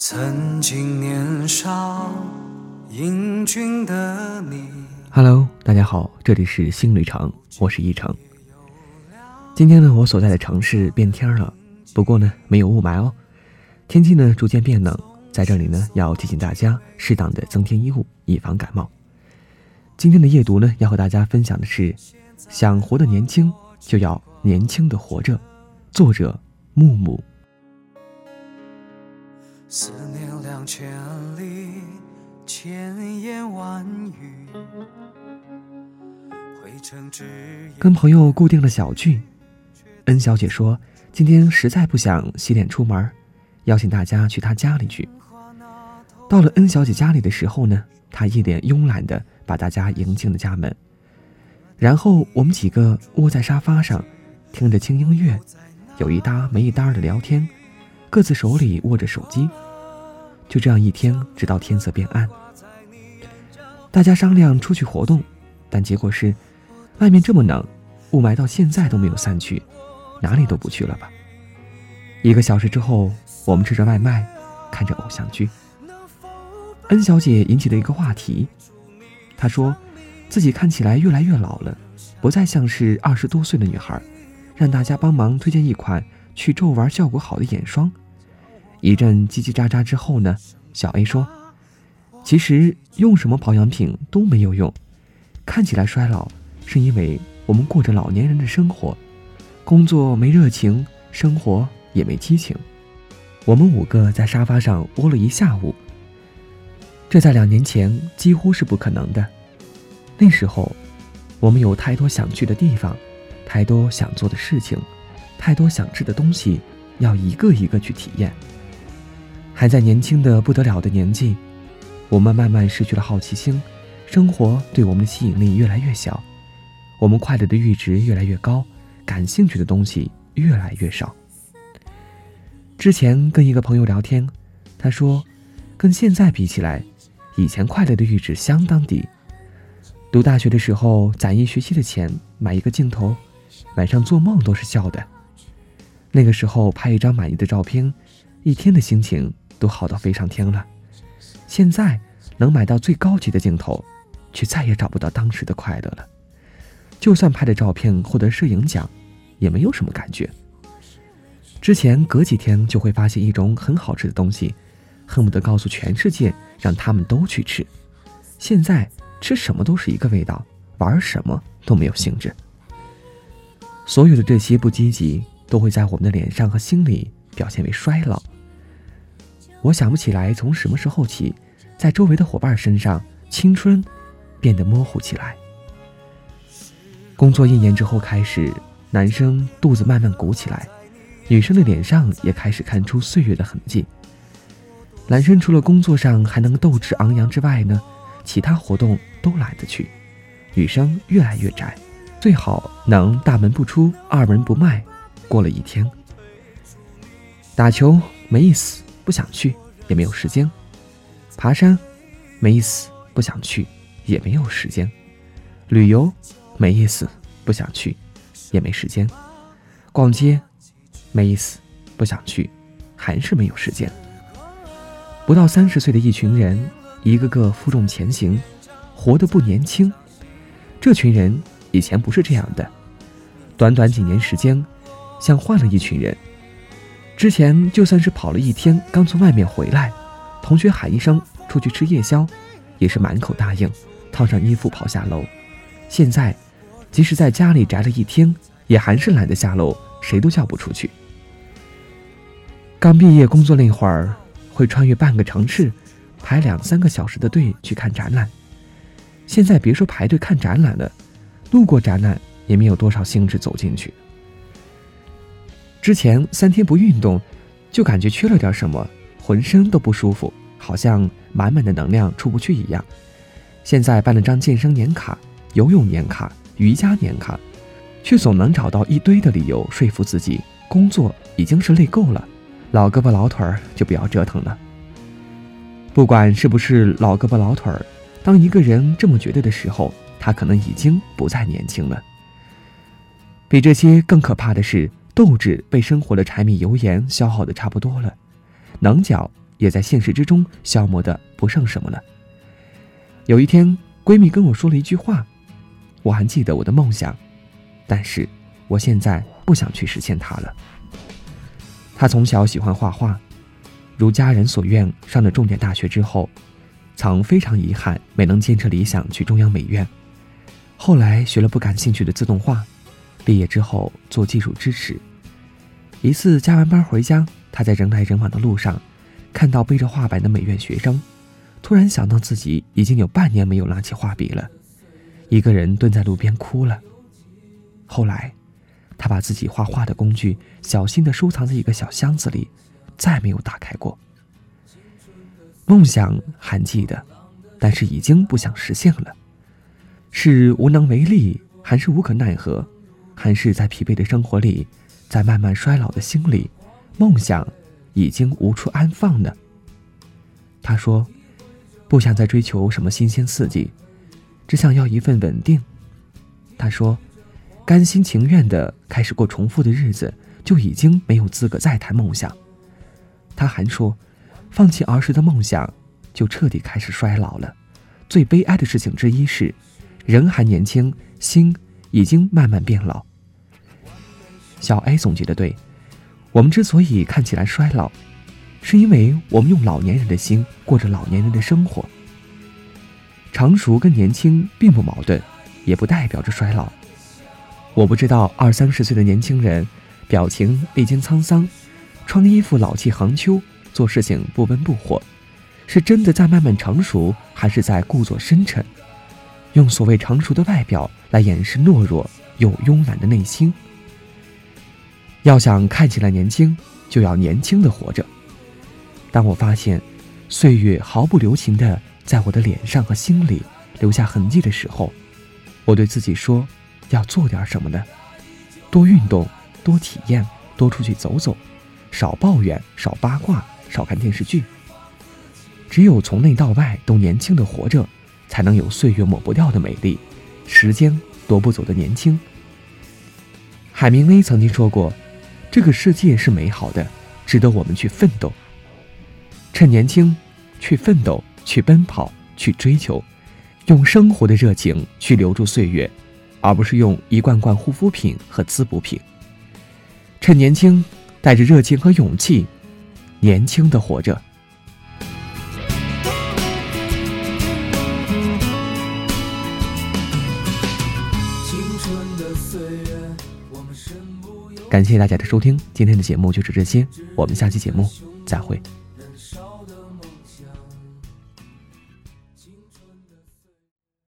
曾经年少英俊的你。Hello，大家好，这里是新旅程，我是一成。今天呢，我所在的城市变天了，不过呢，没有雾霾哦。天气呢逐渐变冷，在这里呢，要提醒大家适当的增添衣物，以防感冒。今天的夜读呢，要和大家分享的是：想活得年轻，就要年轻的活着。作者木木。思念两千里，千言万语。跟朋友固定了小聚，恩小姐说今天实在不想洗脸出门，邀请大家去她家里去。到了恩小姐家里的时候呢，她一脸慵懒的把大家迎进了家门，然后我们几个窝在沙发上，听着轻音乐，有一搭没一搭的聊天。各自手里握着手机，就这样一天，直到天色变暗。大家商量出去活动，但结果是，外面这么冷，雾霾到现在都没有散去，哪里都不去了吧。一个小时之后，我们吃着外卖，看着偶像剧。恩小姐引起了一个话题，她说，自己看起来越来越老了，不再像是二十多岁的女孩，让大家帮忙推荐一款。去皱纹效果好的眼霜，一阵叽叽喳喳之后呢，小 A 说：“其实用什么保养品都没有用，看起来衰老是因为我们过着老年人的生活，工作没热情，生活也没激情。”我们五个在沙发上窝了一下午，这在两年前几乎是不可能的。那时候，我们有太多想去的地方，太多想做的事情。太多想吃的东西，要一个一个去体验。还在年轻的不得了的年纪，我们慢慢失去了好奇心，生活对我们的吸引力越来越小，我们快乐的阈值越来越高，感兴趣的东西越来越少。之前跟一个朋友聊天，他说，跟现在比起来，以前快乐的阈值相当低。读大学的时候，攒一学期的钱买一个镜头，晚上做梦都是笑的。那个时候拍一张满意的照片，一天的心情都好到飞上天了。现在能买到最高级的镜头，却再也找不到当时的快乐了。就算拍的照片获得摄影奖，也没有什么感觉。之前隔几天就会发现一种很好吃的东西，恨不得告诉全世界让他们都去吃。现在吃什么都是一个味道，玩什么都没有兴致。所有的这些不积极。都会在我们的脸上和心里表现为衰老。我想不起来从什么时候起，在周围的伙伴身上，青春变得模糊起来。工作一年之后开始，男生肚子慢慢鼓起来，女生的脸上也开始看出岁月的痕迹。男生除了工作上还能斗志昂扬之外呢，其他活动都懒得去。女生越来越宅，最好能大门不出，二门不迈。过了一天，打球没意思，不想去，也没有时间；爬山没意思，不想去，也没有时间；旅游没意思，不想去，也没时间；逛街没意思，不想去，还是没有时间。不到三十岁的一群人，一个个负重前行，活得不年轻。这群人以前不是这样的，短短几年时间。像换了一群人。之前就算是跑了一天，刚从外面回来，同学喊一声出去吃夜宵，也是满口答应，套上衣服跑下楼。现在，即使在家里宅了一天，也还是懒得下楼，谁都叫不出去。刚毕业工作那会儿，会穿越半个城市，排两三个小时的队去看展览。现在别说排队看展览了，路过展览也没有多少兴致走进去。之前三天不运动，就感觉缺了点什么，浑身都不舒服，好像满满的能量出不去一样。现在办了张健身年卡、游泳年卡、瑜伽年卡，却总能找到一堆的理由说服自己，工作已经是累够了，老胳膊老腿儿就不要折腾了。不管是不是老胳膊老腿儿，当一个人这么觉得的时候，他可能已经不再年轻了。比这些更可怕的是。斗志被生活的柴米油盐消耗的差不多了，棱角也在现实之中消磨的不剩什么了。有一天，闺蜜跟我说了一句话，我还记得我的梦想，但是我现在不想去实现它了。她从小喜欢画画，如家人所愿，上了重点大学之后，曾非常遗憾没能坚持理想去中央美院。后来学了不感兴趣的自动化，毕业之后做技术支持。一次加完班回家，他在人来人往的路上，看到背着画板的美院学生，突然想到自己已经有半年没有拿起画笔了，一个人蹲在路边哭了。后来，他把自己画画的工具小心地收藏在一个小箱子里，再没有打开过。梦想还记得，但是已经不想实现了。是无能为力，还是无可奈何，还是在疲惫的生活里，在慢慢衰老的心里，梦想已经无处安放呢？他说：“不想再追求什么新鲜刺激，只想要一份稳定。”他说：“甘心情愿的开始过重复的日子，就已经没有资格再谈梦想。”他还说：“放弃儿时的梦想，就彻底开始衰老了。最悲哀的事情之一是。”人还年轻，心已经慢慢变老。小 A 总结的对，我们之所以看起来衰老，是因为我们用老年人的心过着老年人的生活。成熟跟年轻并不矛盾，也不代表着衰老。我不知道二三十岁的年轻人，表情历经沧桑，穿衣服老气横秋，做事情不温不火，是真的在慢慢成熟，还是在故作深沉？用所谓成熟的外表来掩饰懦弱又慵懒的内心。要想看起来年轻，就要年轻的活着。当我发现岁月毫不留情的在我的脸上和心里留下痕迹的时候，我对自己说：要做点什么呢？多运动，多体验，多出去走走，少抱怨，少八卦，少看电视剧。只有从内到外都年轻的活着。才能有岁月抹不掉的美丽，时间夺不走的年轻。海明威曾经说过：“这个世界是美好的，值得我们去奋斗。趁年轻，去奋斗，去奔跑，去追求，用生活的热情去留住岁月，而不是用一罐罐护肤品和滋补品。趁年轻，带着热情和勇气，年轻的活着。”感谢大家的收听，今天的节目就是这些，我们下期节目再会。